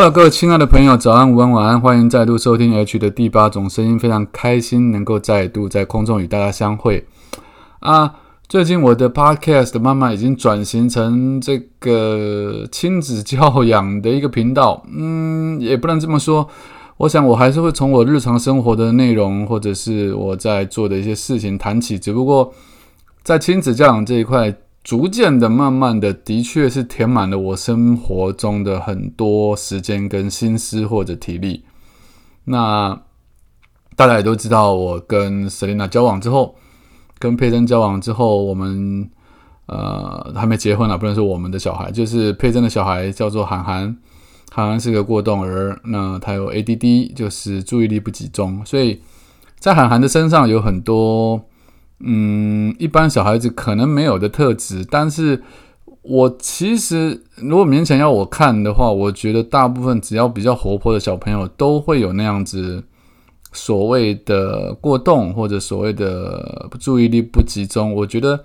Hello，各位亲爱的朋友，早安、午安、晚安，欢迎再度收听 H 的第八种声音，非常开心能够再度在空中与大家相会啊！最近我的 Podcast 慢慢已经转型成这个亲子教养的一个频道，嗯，也不能这么说，我想我还是会从我日常生活的内容或者是我在做的一些事情谈起，只不过在亲子教养这一块。逐渐的、慢慢的，的确是填满了我生活中的很多时间跟心思或者体力。那大家也都知道，我跟 Selina 交往之后，跟佩珍交往之后，我们呃还没结婚啊，不能说我们的小孩，就是佩珍的小孩叫做韩寒，韩寒是个过动儿，那他有 ADD，就是注意力不集中，所以在韩寒的身上有很多。嗯，一般小孩子可能没有的特质，但是我其实如果勉强要我看的话，我觉得大部分只要比较活泼的小朋友都会有那样子所谓的过动或者所谓的注意力不集中。我觉得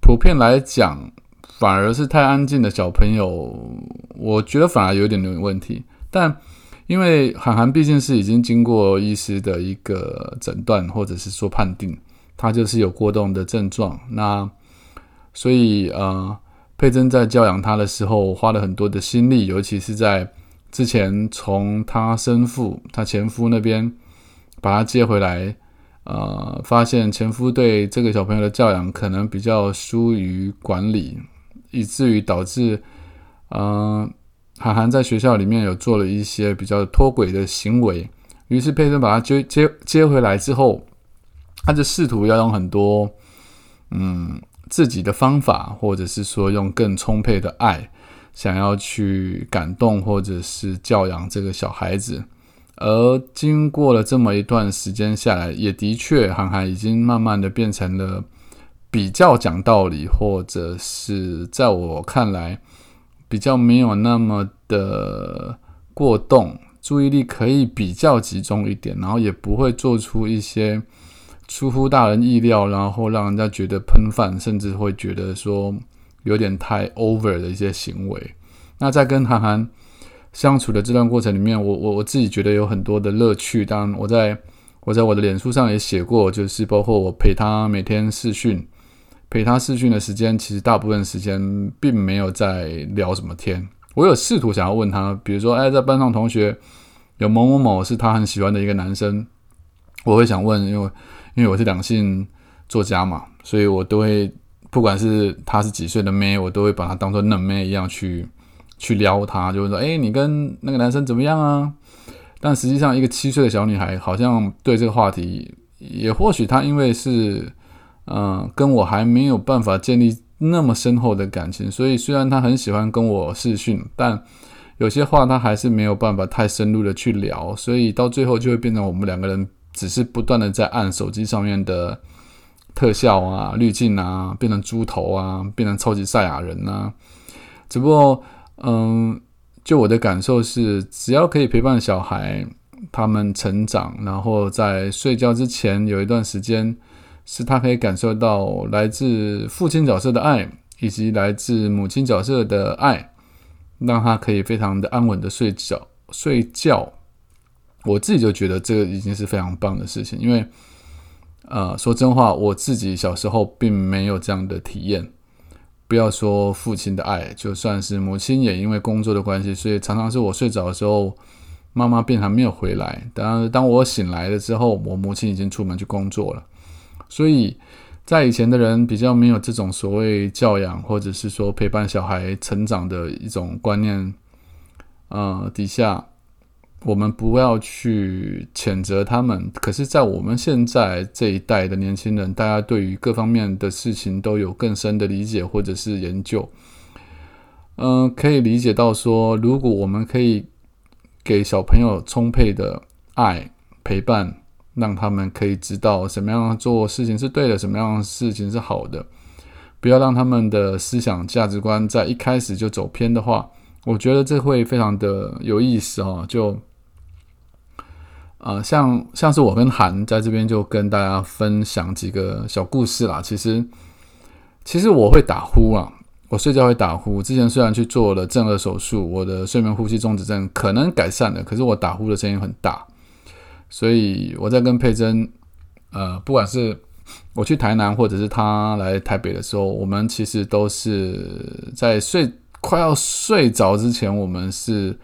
普遍来讲，反而是太安静的小朋友，我觉得反而有点点问题。但因为韩寒毕竟是已经经过医师的一个诊断或者是说判定。他就是有过动的症状，那所以呃，佩珍在教养他的时候花了很多的心力，尤其是在之前从他生父、他前夫那边把他接回来，呃，发现前夫对这个小朋友的教养可能比较疏于管理，以至于导致呃，韩寒在学校里面有做了一些比较脱轨的行为，于是佩珍把他接接接回来之后。他就试图要用很多，嗯，自己的方法，或者是说用更充沛的爱，想要去感动或者是教养这个小孩子。而经过了这么一段时间下来，也的确，韩寒已经慢慢的变成了比较讲道理，或者是在我看来比较没有那么的过动，注意力可以比较集中一点，然后也不会做出一些。出乎大人意料，然后让人家觉得喷饭，甚至会觉得说有点太 over 的一些行为。那在跟韩寒相处的这段过程里面，我我我自己觉得有很多的乐趣。当然，我在我在我的脸书上也写过，就是包括我陪他每天视讯，陪他视讯的时间，其实大部分时间并没有在聊什么天。我有试图想要问他，比如说，哎，在班上同学有某某某是他很喜欢的一个男生，我会想问，因为。因为我是两性作家嘛，所以我都会，不管是她是几岁的妹，我都会把她当做嫩妹一样去去撩她，就会说：“哎，你跟那个男生怎么样啊？”但实际上，一个七岁的小女孩好像对这个话题，也或许她因为是，嗯，跟我还没有办法建立那么深厚的感情，所以虽然她很喜欢跟我视讯，但有些话她还是没有办法太深入的去聊，所以到最后就会变成我们两个人。只是不断的在按手机上面的特效啊、滤镜啊，变成猪头啊，变成超级赛亚人啊。只不过，嗯，就我的感受是，只要可以陪伴小孩他们成长，然后在睡觉之前有一段时间，是他可以感受到来自父亲角色的爱，以及来自母亲角色的爱，让他可以非常的安稳的睡觉睡觉。我自己就觉得这个已经是非常棒的事情，因为，呃，说真话，我自己小时候并没有这样的体验。不要说父亲的爱，就算是母亲也因为工作的关系，所以常常是我睡着的时候，妈妈便还没有回来。当当我醒来了之后，我母亲已经出门去工作了。所以在以前的人比较没有这种所谓教养，或者是说陪伴小孩成长的一种观念，呃，底下。我们不要去谴责他们，可是，在我们现在这一代的年轻人，大家对于各方面的事情都有更深的理解或者是研究。嗯，可以理解到说，如果我们可以给小朋友充沛的爱陪伴，让他们可以知道什么样做事情是对的，什么样的事情是好的，不要让他们的思想价值观在一开始就走偏的话，我觉得这会非常的有意思哦。就，呃，像像是我跟韩在这边就跟大家分享几个小故事啦。其实，其实我会打呼啊。我睡觉会打呼，之前虽然去做了正颌手术，我的睡眠呼吸中止症可能改善了，可是我打呼的声音很大，所以我在跟佩珍，呃，不管是我去台南或者是他来台北的时候，我们其实都是在睡快要睡着之前，我们是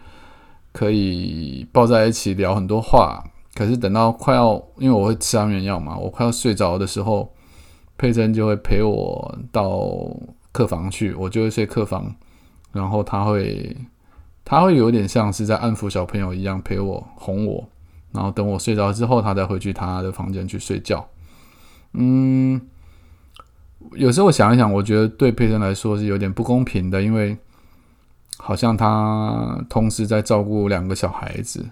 可以抱在一起聊很多话，可是等到快要，因为我会吃安眠药嘛，我快要睡着的时候，佩珍就会陪我到。客房去，我就会睡客房，然后他会，他会有点像是在安抚小朋友一样陪我哄我，然后等我睡着之后，他再回去他的房间去睡觉。嗯，有时候想一想，我觉得对佩珍来说是有点不公平的，因为好像他同时在照顾两个小孩子。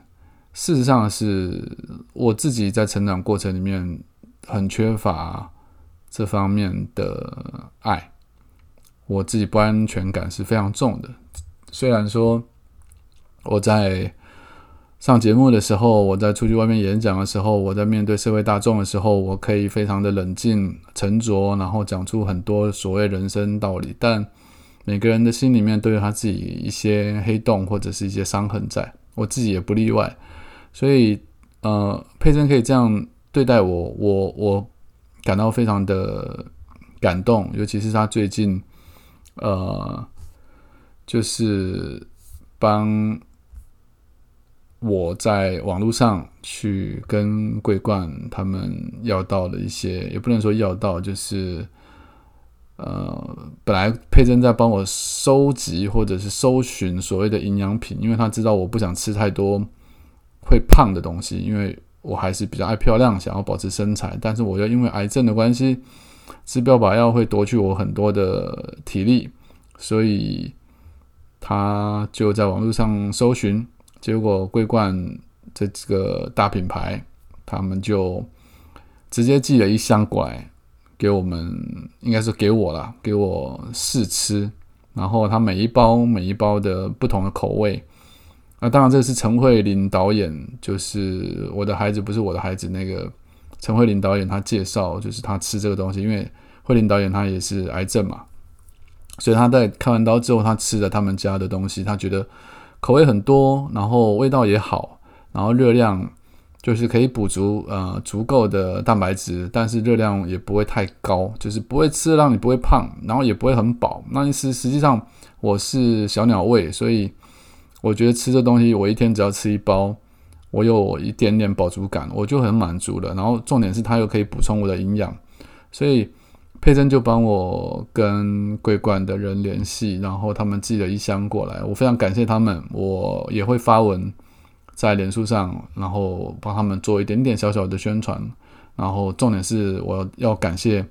事实上是我自己在成长过程里面很缺乏这方面的爱。我自己不安全感是非常重的。虽然说我在上节目的时候，我在出去外面演讲的时候，我在面对社会大众的时候，我可以非常的冷静沉着，然后讲出很多所谓人生道理。但每个人的心里面都有他自己一些黑洞或者是一些伤痕，在我自己也不例外。所以，呃，佩珍可以这样对待我，我我感到非常的感动，尤其是他最近。呃，就是帮我在网络上去跟桂冠他们要到了一些，也不能说要到，就是呃，本来佩珍在帮我收集或者是搜寻所谓的营养品，因为他知道我不想吃太多会胖的东西，因为我还是比较爱漂亮，想要保持身材，但是我又因为癌症的关系。吃标靶药会夺去我很多的体力，所以他就在网络上搜寻，结果桂冠这几个大品牌，他们就直接寄了一箱过来给我们，应该是给我了，给我试吃。然后他每一包每一包的不同的口味，啊，当然这是陈慧琳导演，就是我的孩子不是我的孩子那个。陈慧琳导演他介绍，就是他吃这个东西，因为慧琳导演他也是癌症嘛，所以他在开完刀之后，他吃了他们家的东西，他觉得口味很多，然后味道也好，然后热量就是可以补足呃足够的蛋白质，但是热量也不会太高，就是不会吃让你不会胖，然后也不会很饱。那意思实际上我是小鸟胃，所以我觉得吃这东西，我一天只要吃一包。我有一点点饱足感，我就很满足了。然后重点是它又可以补充我的营养，所以佩珍就帮我跟桂冠的人联系，然后他们寄了一箱过来，我非常感谢他们。我也会发文在脸书上，然后帮他们做一点点小小的宣传。然后重点是我要感谢，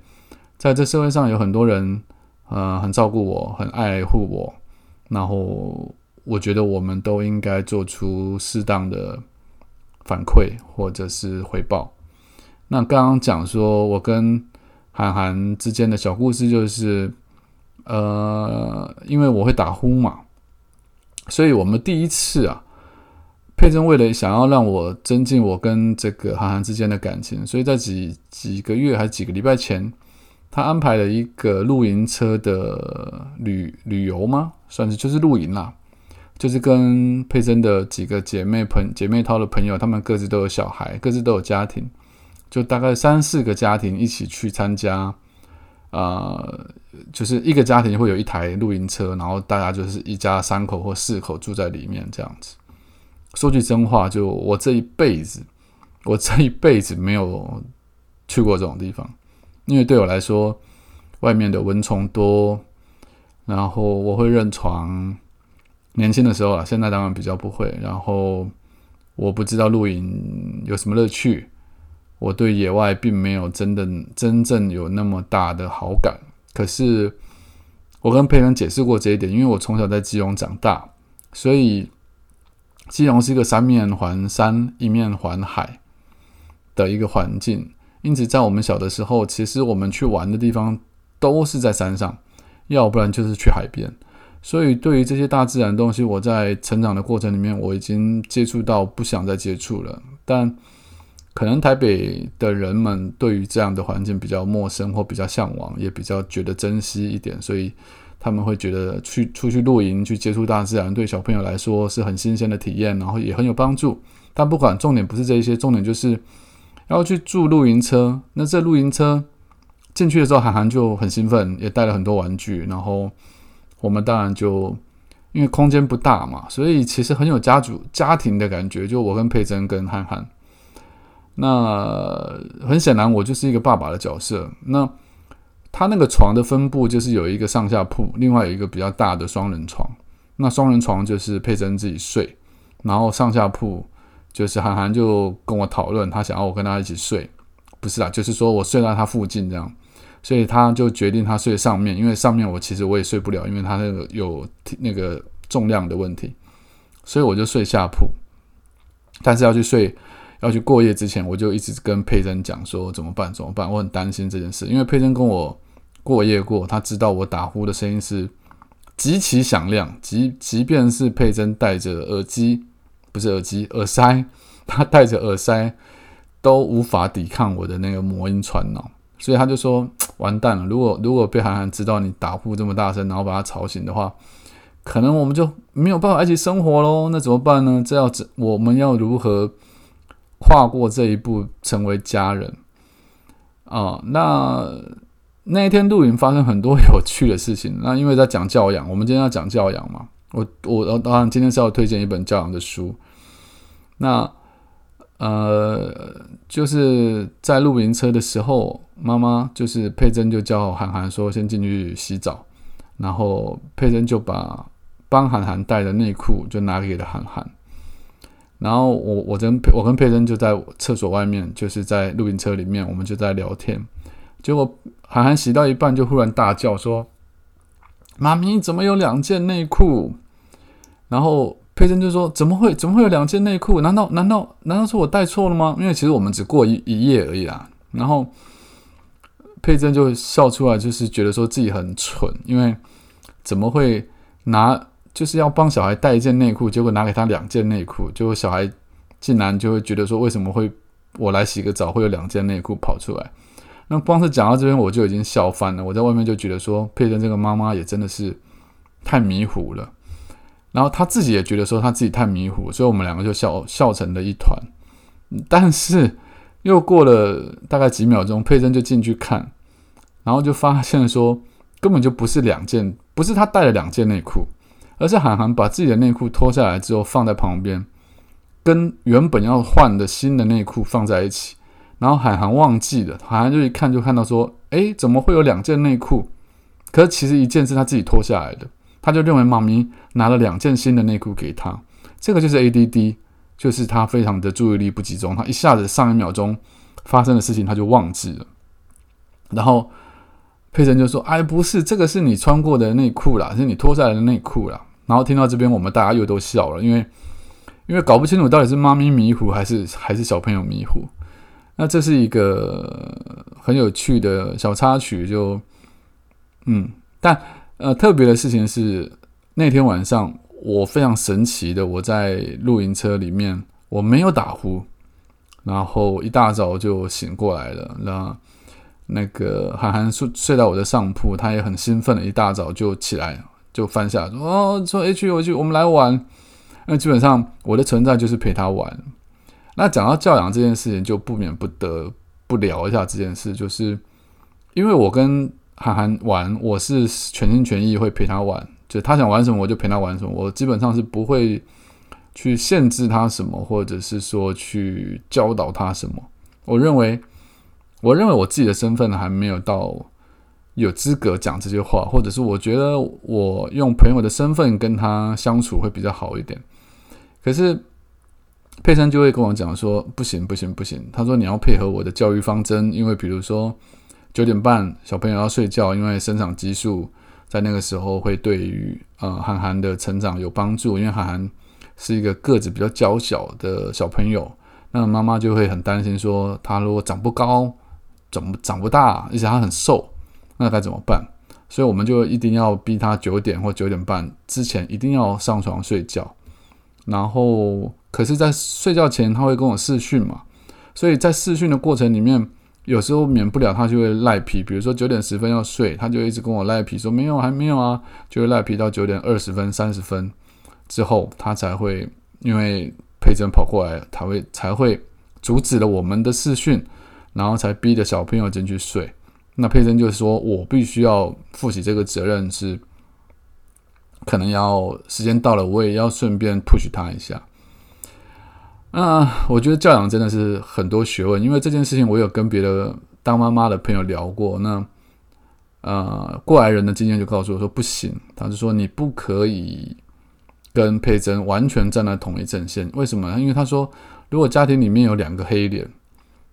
在这社会上有很多人，呃，很照顾我，很爱护我。然后我觉得我们都应该做出适当的。反馈或者是回报。那刚刚讲说我跟韩寒之间的小故事，就是呃，因为我会打呼嘛，所以我们第一次啊，佩珍为了想要让我增进我跟这个韩寒之间的感情，所以在几几个月还是几个礼拜前，他安排了一个露营车的旅旅游吗？算是就是露营啦。就是跟佩珍的几个姐妹朋姐妹淘的朋友，他们各自都有小孩，各自都有家庭，就大概三四个家庭一起去参加，呃，就是一个家庭会有一台露营车，然后大家就是一家三口或四口住在里面这样子。说句真话，就我这一辈子，我这一辈子没有去过这种地方，因为对我来说，外面的蚊虫多，然后我会认床。年轻的时候啊，现在当然比较不会。然后我不知道露营有什么乐趣，我对野外并没有真的真正有那么大的好感。可是我跟佩恩解释过这一点，因为我从小在基隆长大，所以基隆是一个三面环山、一面环海的一个环境，因此在我们小的时候，其实我们去玩的地方都是在山上，要不然就是去海边。所以对于这些大自然东西，我在成长的过程里面，我已经接触到不想再接触了。但可能台北的人们对于这样的环境比较陌生，或比较向往，也比较觉得珍惜一点，所以他们会觉得去出去露营、去接触大自然，对小朋友来说是很新鲜的体验，然后也很有帮助。但不管重点不是这一些，重点就是要去住露营车。那这露营车进去的时候，韩寒就很兴奋，也带了很多玩具。然后我们当然就因为空间不大嘛，所以其实很有家族家庭的感觉。就我跟佩珍跟憨憨。那很显然，我就是一个爸爸的角色。那他那个床的分布就是有一个上下铺，另外有一个比较大的双人床。那双人床就是佩珍自己睡，然后上下铺就是韩寒就跟我讨论，他想要我跟他一起睡，不是啊，就是说我睡在他附近这样，所以他就决定他睡上面，因为上面我其实我也睡不了，因为他那个有那个重量的问题，所以我就睡下铺，但是要去睡。要去过夜之前，我就一直跟佩珍讲说怎么办？怎么办？我很担心这件事，因为佩珍跟我过夜过，他知道我打呼的声音是极其响亮，即即便是佩珍戴着耳机，不是耳机，耳塞，他戴着耳塞都无法抵抗我的那个魔音传脑，所以他就说完蛋了，如果如果被涵涵知道你打呼这么大声，然后把他吵醒的话，可能我们就没有办法一起生活喽。那怎么办呢？这要怎我们要如何？跨过这一步，成为家人啊！那那一天露营发生很多有趣的事情。那因为在讲教养，我们今天要讲教养嘛。我我当然今天是要推荐一本教养的书。那呃，就是在露营车的时候，妈妈就是佩珍就叫涵涵说先进去洗澡，然后佩珍就把帮涵涵带的内裤就拿给了涵涵。然后我我跟我跟佩珍就在厕所外面，就是在露营车里面，我们就在聊天。结果涵涵洗到一半，就忽然大叫说：“妈咪，怎么有两件内裤？”然后佩珍就说：“怎么会？怎么会有两件内裤？难道难道难道是我带错了吗？因为其实我们只过一一夜而已啦。”然后佩珍就笑出来，就是觉得说自己很蠢，因为怎么会拿？就是要帮小孩带一件内裤，结果拿给他两件内裤，结果小孩竟然就会觉得说，为什么会我来洗个澡会有两件内裤跑出来？那光是讲到这边我就已经笑翻了。我在外面就觉得说，佩珍这个妈妈也真的是太迷糊了。然后他自己也觉得说他自己太迷糊，所以我们两个就笑笑成了一团。但是又过了大概几秒钟，佩珍就进去看，然后就发现说根本就不是两件，不是他带了两件内裤。而是韩寒把自己的内裤脱下来之后放在旁边，跟原本要换的新的内裤放在一起，然后韩寒忘记了，韩寒就一看就看到说：“诶，怎么会有两件内裤？”可是其实一件是他自己脱下来的，他就认为妈咪拿了两件新的内裤给他。这个就是 ADD，就是他非常的注意力不集中，他一下子上一秒钟发生的事情他就忘记了，然后佩珍就说：“哎，不是，这个是你穿过的内裤啦，是你脱下来的内裤啦。”然后听到这边，我们大家又都笑了，因为因为搞不清楚到底是妈咪迷糊还是还是小朋友迷糊。那这是一个很有趣的小插曲，就嗯，但呃特别的事情是那天晚上我非常神奇的，我在露营车里面我没有打呼，然后一大早就醒过来了。那那个涵涵睡睡到我的上铺，他也很兴奋的，一大早就起来。就翻下说哦，说 H 回去，我们来玩。那基本上我的存在就是陪他玩。那讲到教养这件事情，就不免不得不聊一下这件事，就是因为我跟涵涵玩，我是全心全意会陪他玩，就他想玩什么我就陪他玩什么，我基本上是不会去限制他什么，或者是说去教导他什么。我认为，我认为我自己的身份还没有到。有资格讲这些话，或者是我觉得我用朋友的身份跟他相处会比较好一点。可是佩珊就会跟我讲说：“不行，不行，不行。”他说：“你要配合我的教育方针，因为比如说九点半小朋友要睡觉，因为生长激素在那个时候会对于呃涵涵的成长有帮助。因为涵涵是一个个子比较娇小的小朋友，那妈妈就会很担心说，他如果长不高、长长不大，而且他很瘦，那该怎么办？所以我们就一定要逼他九点或九点半之前一定要上床睡觉。然后，可是，在睡觉前他会跟我视讯嘛，所以在视讯的过程里面，有时候免不了他就会赖皮，比如说九点十分要睡，他就一直跟我赖皮说没有，还没有啊，就会赖皮到九点二十分、三十分。之后，他才会因为佩珍跑过来，他会才会阻止了我们的视讯，然后才逼着小朋友进去睡。那佩珍就是说：“我必须要负起这个责任，是可能要时间到了，我也要顺便 push 他一下。”那我觉得教养真的是很多学问，因为这件事情我有跟别的当妈妈的朋友聊过。那呃，过来人的经验就告诉我说：“不行。”他就说：“你不可以。”跟佩珍完全站在同一阵线，为什么？因为他说，如果家庭里面有两个黑脸，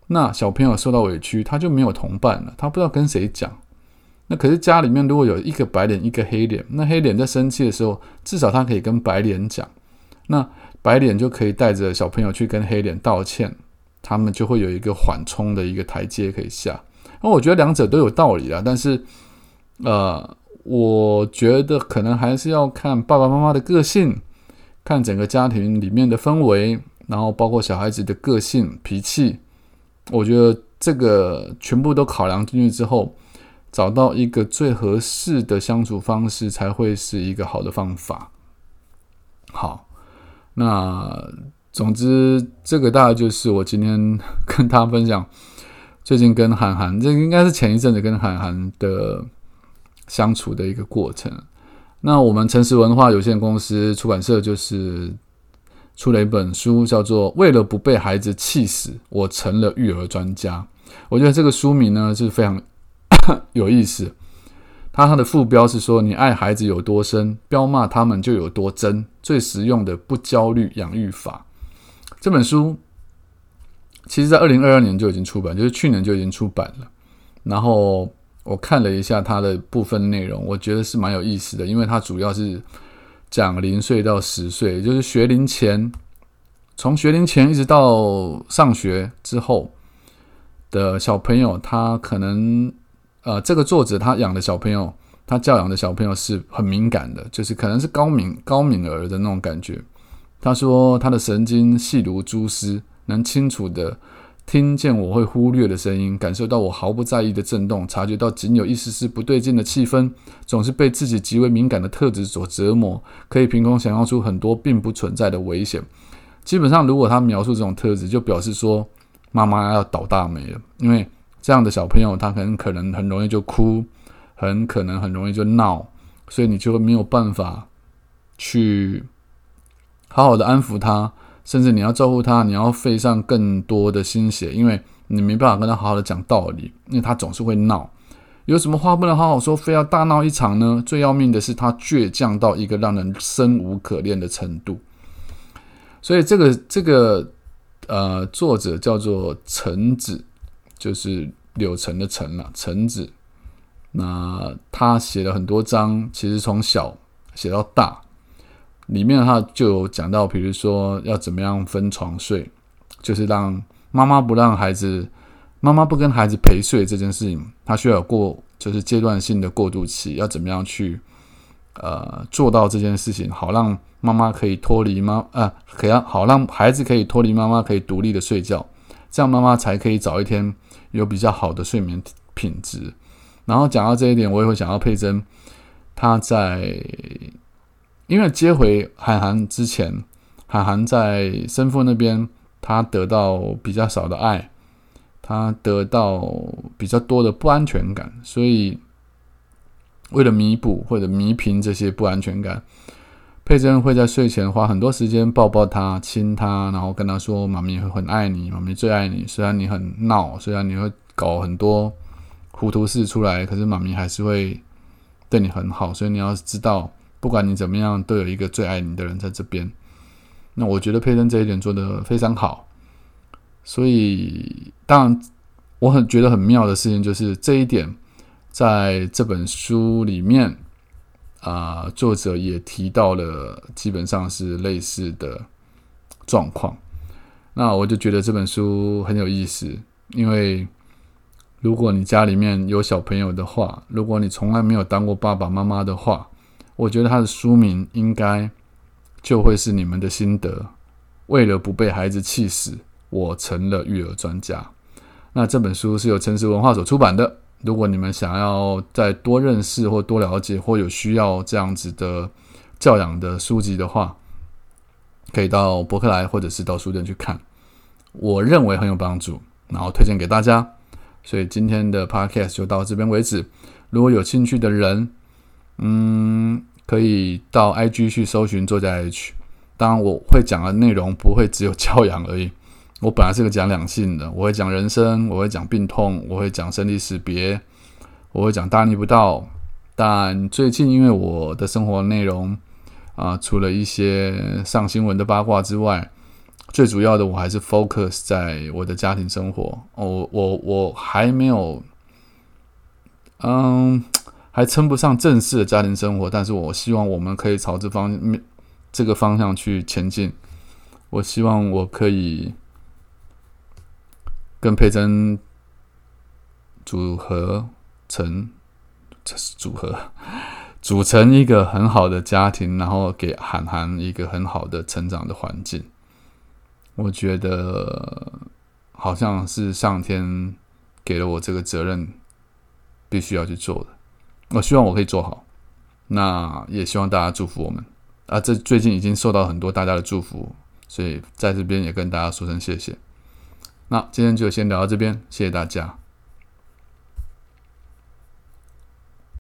那小朋友受到委屈，他就没有同伴了，他不知道跟谁讲。那可是家里面如果有一个白脸，一个黑脸，那黑脸在生气的时候，至少他可以跟白脸讲，那白脸就可以带着小朋友去跟黑脸道歉，他们就会有一个缓冲的一个台阶可以下。那我觉得两者都有道理啊，但是，呃。我觉得可能还是要看爸爸妈妈的个性，看整个家庭里面的氛围，然后包括小孩子的个性脾气。我觉得这个全部都考量进去之后，找到一个最合适的相处方式，才会是一个好的方法。好，那总之这个大概就是我今天跟大家分享，最近跟韩寒，这应该是前一阵子跟韩寒的。相处的一个过程。那我们诚实文化有限公司出版社就是出了一本书，叫做《为了不被孩子气死，我成了育儿专家》。我觉得这个书名呢是非常 有意思。它它的副标是说：“你爱孩子有多深，彪骂他们就有多真。”最实用的不焦虑养育法。这本书其实在二零二二年就已经出版，就是去年就已经出版了。然后。我看了一下它的部分内容，我觉得是蛮有意思的，因为它主要是讲零岁到十岁，就是学龄前，从学龄前一直到上学之后的小朋友，他可能呃，这个作者他养的小朋友，他教养的小朋友是很敏感的，就是可能是高敏高敏儿的那种感觉。他说他的神经细如蛛丝，能清楚的。听见我会忽略的声音，感受到我毫不在意的震动，察觉到仅有一丝丝不对劲的气氛，总是被自己极为敏感的特质所折磨，可以凭空想象出很多并不存在的危险。基本上，如果他描述这种特质，就表示说妈妈要倒大霉了，因为这样的小朋友他很可能很容易就哭，很可能很容易就闹，所以你就会没有办法去好好的安抚他。甚至你要照顾他，你要费上更多的心血，因为你没办法跟他好好的讲道理，因为他总是会闹。有什么话不能好好说，非要大闹一场呢？最要命的是，他倔强到一个让人生无可恋的程度。所以，这个这个呃，作者叫做橙子，就是柳橙的橙了，橙子。那他写了很多章，其实从小写到大。里面的话就有讲到，比如说要怎么样分床睡，就是让妈妈不让孩子，妈妈不跟孩子陪睡这件事情，他需要过就是阶段性的过渡期，要怎么样去呃做到这件事情，好让妈妈可以脱离妈啊，可以好让孩子可以脱离妈妈，可以独立的睡觉，这样妈妈才可以早一天有比较好的睡眠品质。然后讲到这一点，我也会想到佩珍，她在。因为接回韩寒之前，韩寒在生父那边，他得到比较少的爱，他得到比较多的不安全感，所以为了弥补或者弥平这些不安全感，佩珍会在睡前花很多时间抱抱他、亲他，然后跟他说：“妈咪会很爱你，妈咪最爱你。虽然你很闹，虽然你会搞很多糊涂事出来，可是妈咪还是会对你很好。所以你要知道。”不管你怎么样，都有一个最爱你的人在这边。那我觉得佩珍这一点做得非常好。所以，当然，我很觉得很妙的事情就是这一点，在这本书里面，啊，作者也提到了，基本上是类似的状况。那我就觉得这本书很有意思，因为如果你家里面有小朋友的话，如果你从来没有当过爸爸妈妈的话，我觉得他的书名应该就会是你们的心得。为了不被孩子气死，我成了育儿专家。那这本书是由诚实文化所出版的。如果你们想要再多认识或多了解，或有需要这样子的教养的书籍的话，可以到博客来或者是到书店去看，我认为很有帮助，然后推荐给大家。所以今天的 podcast 就到这边为止。如果有兴趣的人，嗯，可以到 IG 去搜寻作家 H。当然，我会讲的内容不会只有教养而已。我本来是个讲两性的，我会讲人生，我会讲病痛，我会讲生离死别，我会讲大逆不道。但最近因为我的生活内容啊，除了一些上新闻的八卦之外，最主要的我还是 focus 在我的家庭生活。我我我还没有，嗯，还称不上正式的家庭生活，但是我希望我们可以朝这方面这个方向去前进。我希望我可以。跟佩珍组合成这是组合组成一个很好的家庭，然后给涵涵一个很好的成长的环境。我觉得好像是上天给了我这个责任，必须要去做的。我希望我可以做好，那也希望大家祝福我们啊！这最近已经受到很多大家的祝福，所以在这边也跟大家说声谢谢。那今天就先聊到这边，谢谢大家。